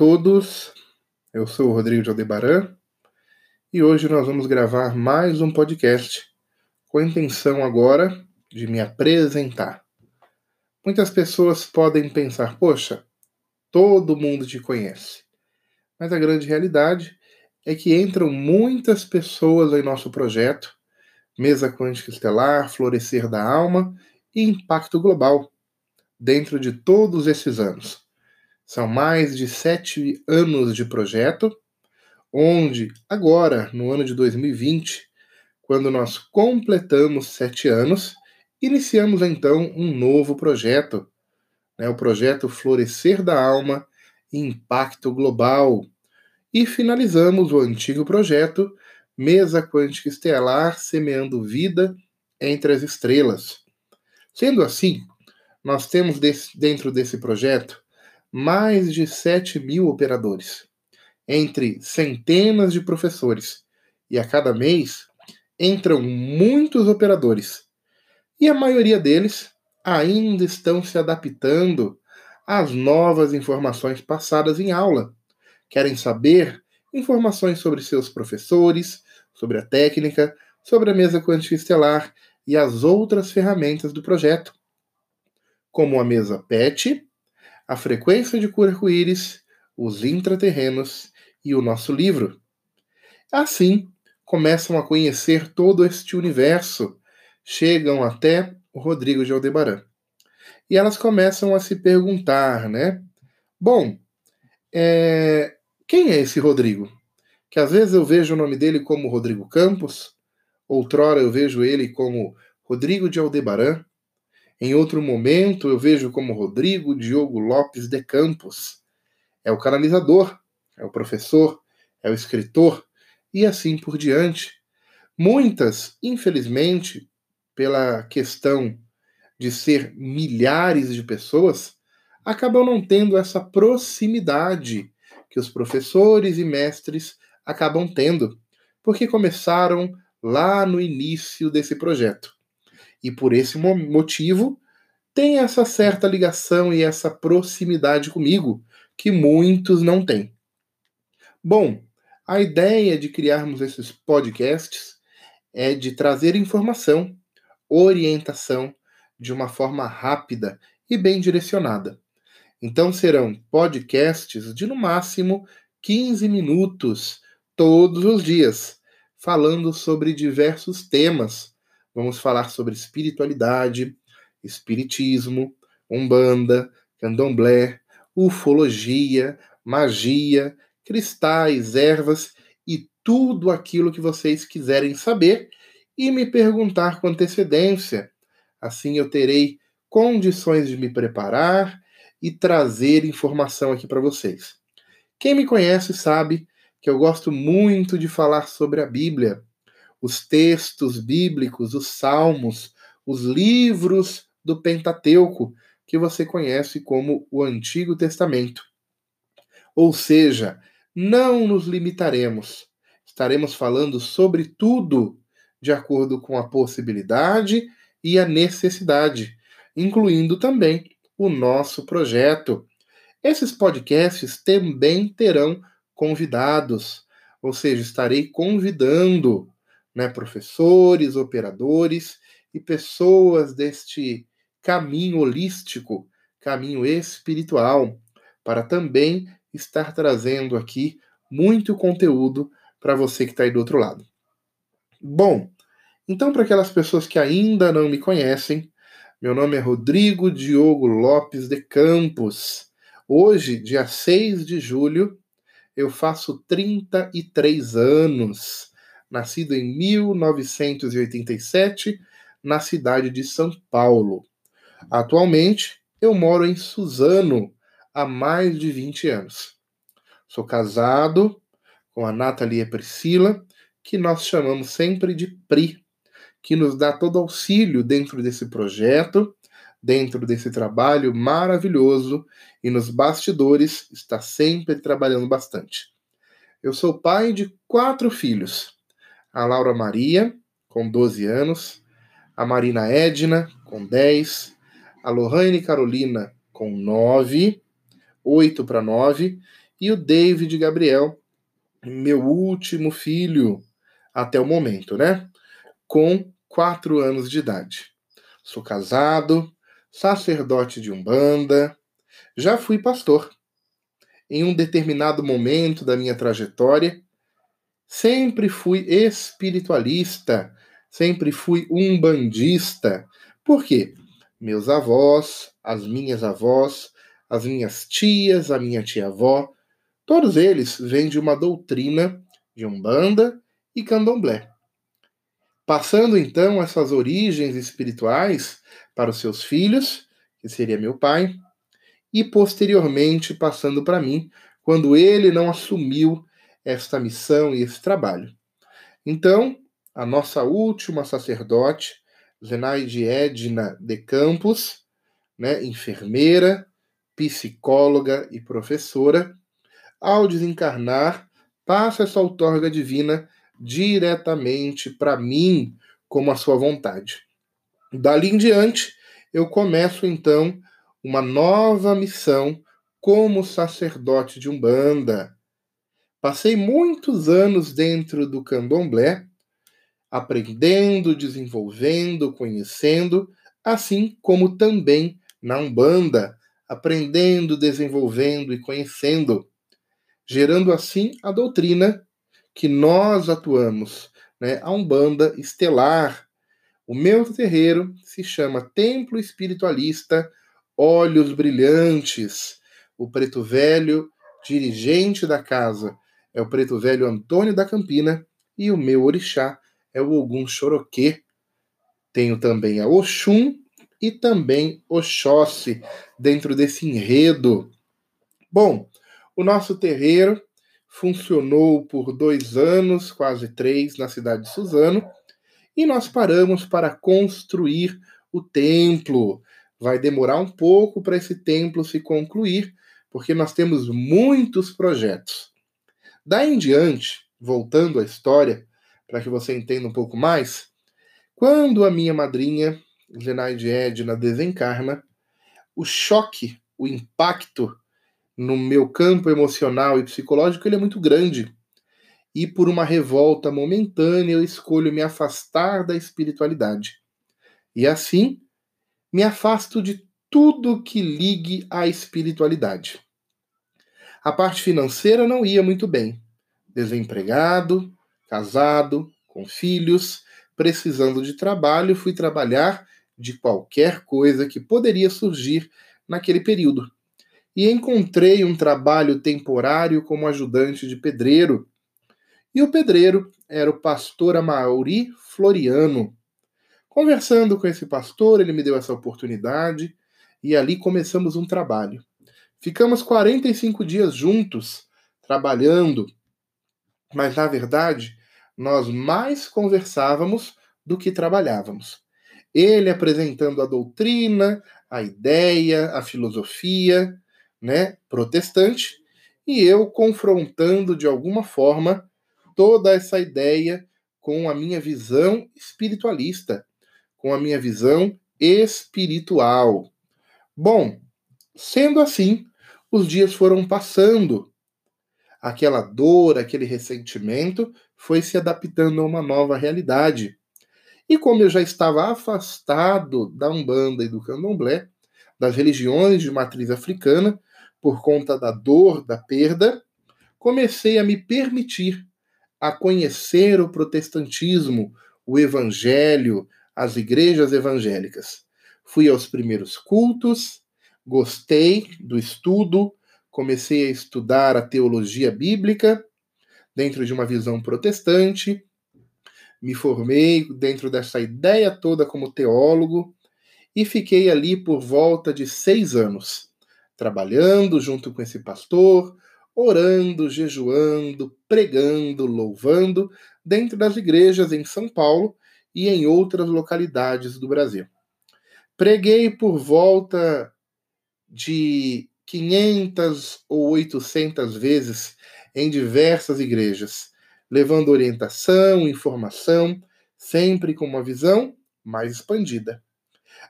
todos, eu sou o Rodrigo de Aldebaran e hoje nós vamos gravar mais um podcast com a intenção agora de me apresentar. Muitas pessoas podem pensar, poxa, todo mundo te conhece. Mas a grande realidade é que entram muitas pessoas em nosso projeto, Mesa Quântica Estelar, Florescer da Alma e Impacto Global, dentro de todos esses anos. São mais de sete anos de projeto, onde agora, no ano de 2020, quando nós completamos sete anos, iniciamos então um novo projeto, né, o projeto Florescer da Alma Impacto Global. E finalizamos o antigo projeto Mesa Quântica Estelar Semeando Vida entre as Estrelas. Sendo assim, nós temos desse, dentro desse projeto mais de 7 mil operadores, entre centenas de professores, e a cada mês entram muitos operadores. E a maioria deles ainda estão se adaptando às novas informações passadas em aula. Querem saber informações sobre seus professores, sobre a técnica, sobre a mesa quântica estelar e as outras ferramentas do projeto, como a mesa PET, a frequência de cura arco-íris, os intraterrenos e o nosso livro. Assim, começam a conhecer todo este universo, chegam até o Rodrigo de Aldebaran. E elas começam a se perguntar, né? Bom, é... quem é esse Rodrigo? Que às vezes eu vejo o nome dele como Rodrigo Campos, outrora eu vejo ele como Rodrigo de Aldebaran, em outro momento, eu vejo como Rodrigo Diogo Lopes de Campos. É o canalizador, é o professor, é o escritor e assim por diante. Muitas, infelizmente, pela questão de ser milhares de pessoas, acabam não tendo essa proximidade que os professores e mestres acabam tendo, porque começaram lá no início desse projeto e por esse motivo tem essa certa ligação e essa proximidade comigo que muitos não têm. Bom, a ideia de criarmos esses podcasts é de trazer informação, orientação de uma forma rápida e bem direcionada. Então serão podcasts de no máximo 15 minutos todos os dias, falando sobre diversos temas vamos falar sobre espiritualidade, espiritismo, umbanda, candomblé, ufologia, magia, cristais, ervas e tudo aquilo que vocês quiserem saber e me perguntar com antecedência. Assim eu terei condições de me preparar e trazer informação aqui para vocês. Quem me conhece sabe que eu gosto muito de falar sobre a Bíblia os textos bíblicos, os salmos, os livros do Pentateuco, que você conhece como o Antigo Testamento. Ou seja, não nos limitaremos, estaremos falando sobre tudo de acordo com a possibilidade e a necessidade, incluindo também o nosso projeto. Esses podcasts também terão convidados, ou seja, estarei convidando né, professores, operadores e pessoas deste caminho holístico, caminho espiritual, para também estar trazendo aqui muito conteúdo para você que está aí do outro lado. Bom, então, para aquelas pessoas que ainda não me conhecem, meu nome é Rodrigo Diogo Lopes de Campos. Hoje, dia 6 de julho, eu faço 33 anos nascido em 1987 na cidade de São Paulo. Atualmente, eu moro em Suzano há mais de 20 anos. Sou casado com a Nathalie Priscila, que nós chamamos sempre de Pri, que nos dá todo auxílio dentro desse projeto, dentro desse trabalho maravilhoso e nos bastidores está sempre trabalhando bastante. Eu sou pai de quatro filhos a Laura Maria, com 12 anos, a Marina Edna, com 10, a Lohane Carolina, com 9, 8 para 9, e o David Gabriel, meu último filho até o momento, né? Com quatro anos de idade. Sou casado, sacerdote de Umbanda, já fui pastor. Em um determinado momento da minha trajetória, sempre fui espiritualista, sempre fui umbandista. Por quê? Meus avós, as minhas avós, as minhas tias, a minha tia-avó, todos eles vêm de uma doutrina de Umbanda e Candomblé. Passando então essas origens espirituais para os seus filhos, que seria meu pai, e posteriormente passando para mim, quando ele não assumiu esta missão e esse trabalho. Então, a nossa última sacerdote, Zenaide Edna de Campos, né, enfermeira, psicóloga e professora, ao desencarnar, passa essa outorga divina diretamente para mim como a sua vontade. Dali em diante, eu começo então uma nova missão como sacerdote de Umbanda. Passei muitos anos dentro do candomblé, aprendendo, desenvolvendo, conhecendo, assim como também na Umbanda, aprendendo, desenvolvendo e conhecendo, gerando assim a doutrina que nós atuamos, né? a Umbanda estelar. O meu terreiro se chama Templo Espiritualista Olhos Brilhantes. O preto velho, dirigente da casa, é o preto velho Antônio da Campina e o meu orixá é o Ogum Choroquê. Tenho também a Oxum e também Oxóssi dentro desse enredo. Bom, o nosso terreiro funcionou por dois anos, quase três, na cidade de Suzano, e nós paramos para construir o templo. Vai demorar um pouco para esse templo se concluir, porque nós temos muitos projetos. Daí em diante, voltando à história, para que você entenda um pouco mais, quando a minha madrinha, Zenaide Edna, desencarna, o choque, o impacto no meu campo emocional e psicológico ele é muito grande. E por uma revolta momentânea eu escolho me afastar da espiritualidade. E assim, me afasto de tudo que ligue à espiritualidade. A parte financeira não ia muito bem. Desempregado, casado, com filhos, precisando de trabalho, fui trabalhar de qualquer coisa que poderia surgir naquele período. E encontrei um trabalho temporário como ajudante de pedreiro. E o pedreiro era o pastor Amauri Floriano. Conversando com esse pastor, ele me deu essa oportunidade e ali começamos um trabalho. Ficamos 45 dias juntos, trabalhando, mas na verdade nós mais conversávamos do que trabalhávamos. Ele apresentando a doutrina, a ideia, a filosofia, né, protestante, e eu confrontando de alguma forma toda essa ideia com a minha visão espiritualista, com a minha visão espiritual. Bom, sendo assim, os dias foram passando. Aquela dor, aquele ressentimento foi se adaptando a uma nova realidade. E como eu já estava afastado da Umbanda e do Candomblé, das religiões de matriz africana, por conta da dor, da perda, comecei a me permitir a conhecer o protestantismo, o evangelho, as igrejas evangélicas. Fui aos primeiros cultos, gostei do estudo, comecei a estudar a teologia bíblica dentro de uma visão protestante. Me formei dentro dessa ideia toda como teólogo e fiquei ali por volta de seis anos, trabalhando junto com esse pastor, orando, jejuando, pregando, louvando, dentro das igrejas em São Paulo e em outras localidades do Brasil. Preguei por volta de 500 ou 800 vezes em diversas igrejas, levando orientação, informação, sempre com uma visão mais expandida.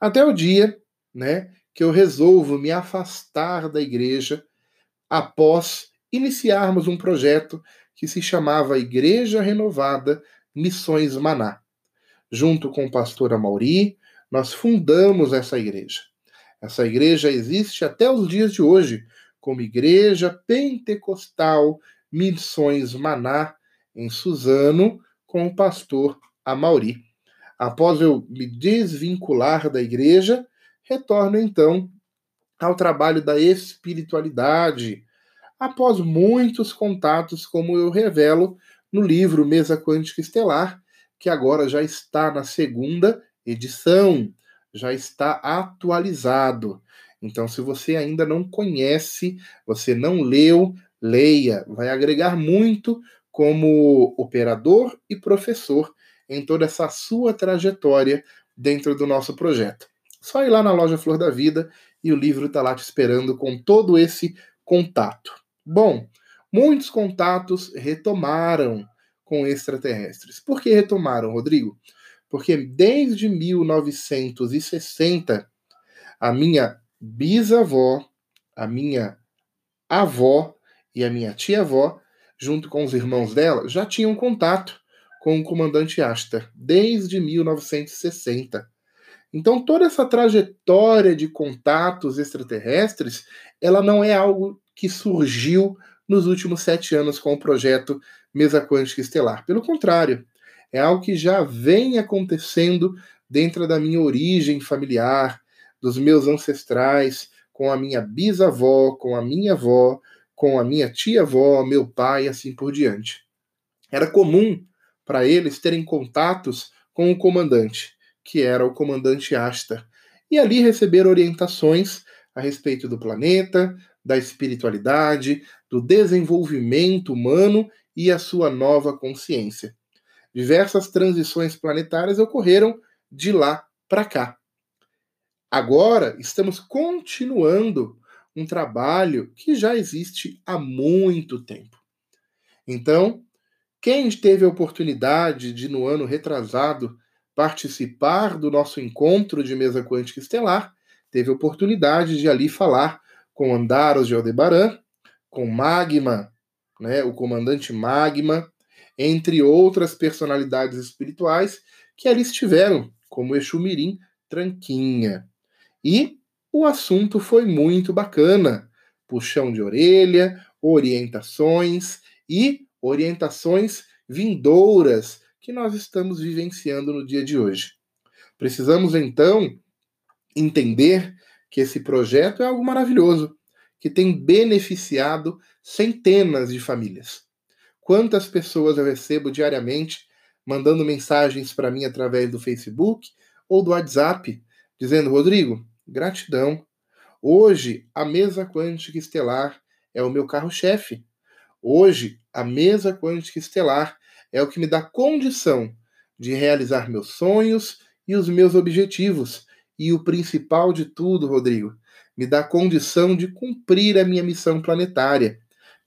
Até o dia, né, que eu resolvo me afastar da igreja após iniciarmos um projeto que se chamava Igreja Renovada Missões Maná. Junto com o pastor Amauri, nós fundamos essa igreja. Essa igreja existe até os dias de hoje, como Igreja Pentecostal Missões Maná, em Suzano, com o pastor Amauri. Após eu me desvincular da igreja, retorno então ao trabalho da espiritualidade, após muitos contatos, como eu revelo no livro Mesa Quântica Estelar, que agora já está na segunda edição, já está atualizado. Então, se você ainda não conhece, você não leu, leia, vai agregar muito como operador e professor em toda essa sua trajetória dentro do nosso projeto. Só ir lá na loja Flor da Vida e o livro está lá te esperando com todo esse contato. Bom, muitos contatos retomaram com extraterrestres. Por que retomaram, Rodrigo? Porque desde 1960, a minha bisavó, a minha avó e a minha tia-avó, junto com os irmãos dela, já tinham contato com o comandante Ashtar desde 1960. Então toda essa trajetória de contatos extraterrestres, ela não é algo que surgiu nos últimos sete anos com o projeto Mesa Quântica Estelar. Pelo contrário, é algo que já vem acontecendo dentro da minha origem familiar, dos meus ancestrais, com a minha bisavó, com a minha avó, com a minha tia-avó, meu pai, assim por diante. Era comum para eles terem contatos com o comandante, que era o comandante Ashtar, e ali receber orientações a respeito do planeta, da espiritualidade, do desenvolvimento humano e a sua nova consciência. Diversas transições planetárias ocorreram de lá para cá. Agora estamos continuando um trabalho que já existe há muito tempo. Então, quem teve a oportunidade de, no ano retrasado, participar do nosso encontro de mesa quântica estelar, teve a oportunidade de ali falar com Andaros de Aldebaran, com Magma, né, o comandante Magma, entre outras personalidades espirituais que ali estiveram, como Exu Mirim Tranquinha. E o assunto foi muito bacana. Puxão de orelha, orientações e orientações vindouras que nós estamos vivenciando no dia de hoje. Precisamos então entender que esse projeto é algo maravilhoso, que tem beneficiado centenas de famílias. Quantas pessoas eu recebo diariamente mandando mensagens para mim através do Facebook ou do WhatsApp, dizendo: Rodrigo, gratidão. Hoje, a mesa quântica estelar é o meu carro-chefe. Hoje, a mesa quântica estelar é o que me dá condição de realizar meus sonhos e os meus objetivos e o principal de tudo, Rodrigo, me dá condição de cumprir a minha missão planetária.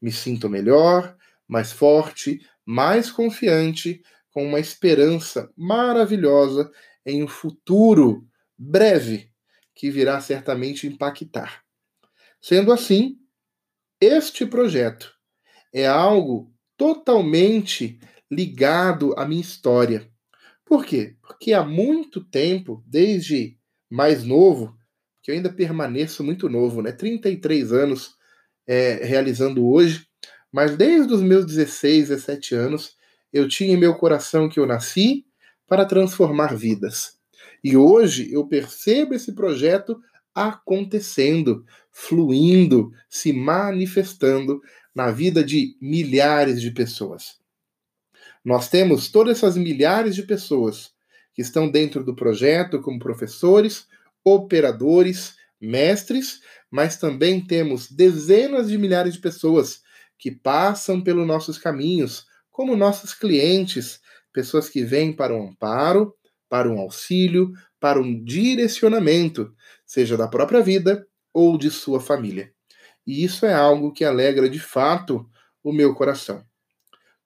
Me sinto melhor, mais forte, mais confiante, com uma esperança maravilhosa em um futuro breve que virá certamente impactar. Sendo assim, este projeto é algo totalmente ligado à minha história. Por quê? Porque há muito tempo, desde mais novo, que eu ainda permaneço muito novo, né? 33 anos é, realizando hoje, mas desde os meus 16, 17 anos, eu tinha em meu coração que eu nasci para transformar vidas. E hoje eu percebo esse projeto acontecendo, fluindo, se manifestando na vida de milhares de pessoas. Nós temos todas essas milhares de pessoas que estão dentro do projeto como professores, operadores, mestres, mas também temos dezenas de milhares de pessoas que passam pelos nossos caminhos, como nossos clientes, pessoas que vêm para um amparo, para um auxílio, para um direcionamento, seja da própria vida ou de sua família. E isso é algo que alegra de fato o meu coração.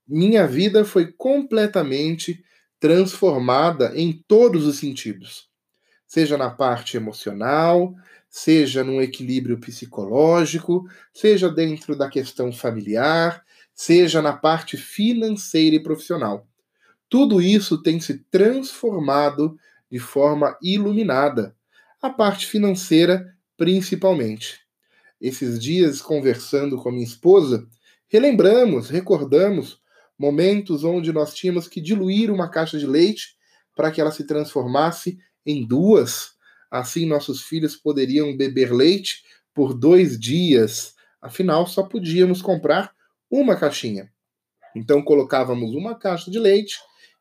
Minha vida foi completamente transformada em todos os sentidos, seja na parte emocional, seja num equilíbrio psicológico, seja dentro da questão familiar, seja na parte financeira e profissional. Tudo isso tem se transformado de forma iluminada. A parte financeira, principalmente. Esses dias, conversando com a minha esposa, relembramos, recordamos momentos onde nós tínhamos que diluir uma caixa de leite para que ela se transformasse em duas. Assim, nossos filhos poderiam beber leite por dois dias. Afinal, só podíamos comprar uma caixinha. Então, colocávamos uma caixa de leite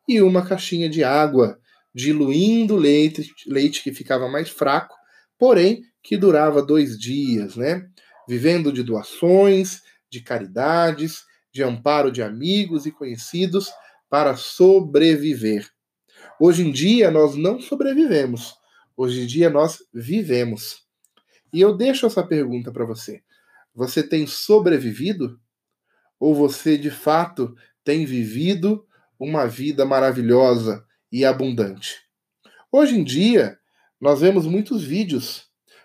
e uma caixinha de água diluindo leite, leite que ficava mais fraco, porém que durava dois dias, né? Vivendo de doações, de caridades, de amparo de amigos e conhecidos para sobreviver. Hoje em dia nós não sobrevivemos, hoje em dia nós vivemos. E eu deixo essa pergunta para você: você tem sobrevivido? Ou você de fato tem vivido uma vida maravilhosa, e abundante. Hoje em dia, nós vemos muitos vídeos,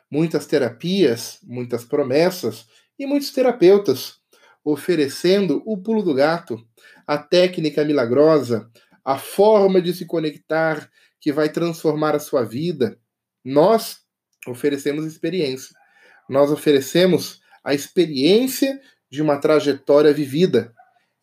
muitas terapias, muitas promessas e muitos terapeutas oferecendo o pulo do gato, a técnica milagrosa, a forma de se conectar que vai transformar a sua vida. Nós oferecemos experiência. Nós oferecemos a experiência de uma trajetória vivida.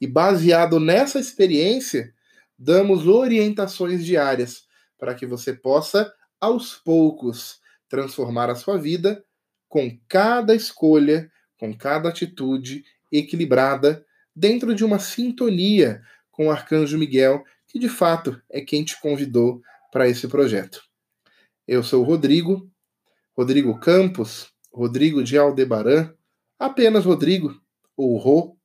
E baseado nessa experiência, damos orientações diárias para que você possa, aos poucos, transformar a sua vida com cada escolha, com cada atitude equilibrada, dentro de uma sintonia com o Arcanjo Miguel, que de fato é quem te convidou para esse projeto. Eu sou o Rodrigo, Rodrigo Campos, Rodrigo de Aldebaran, apenas Rodrigo, ou Rô,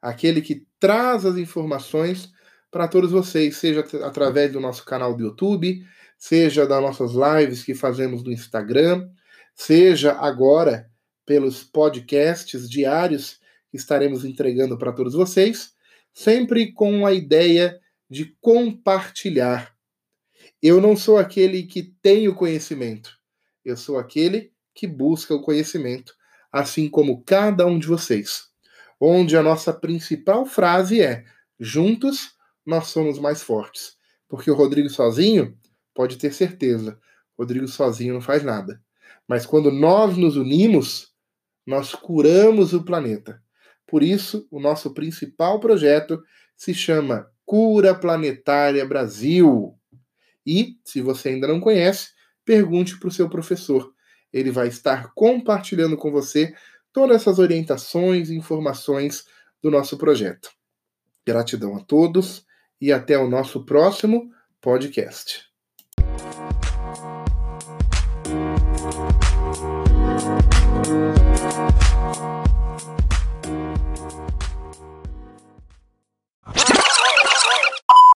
aquele que traz as informações para todos vocês, seja através do nosso canal do YouTube, seja das nossas lives que fazemos no Instagram, seja agora pelos podcasts diários que estaremos entregando para todos vocês, sempre com a ideia de compartilhar. Eu não sou aquele que tem o conhecimento, eu sou aquele que busca o conhecimento, assim como cada um de vocês. Onde a nossa principal frase é: juntos nós somos mais fortes. Porque o Rodrigo sozinho, pode ter certeza, Rodrigo sozinho não faz nada. Mas quando nós nos unimos, nós curamos o planeta. Por isso, o nosso principal projeto se chama Cura Planetária Brasil. E, se você ainda não conhece, pergunte para o seu professor. Ele vai estar compartilhando com você todas essas orientações e informações do nosso projeto. Gratidão a todos e até o nosso próximo podcast.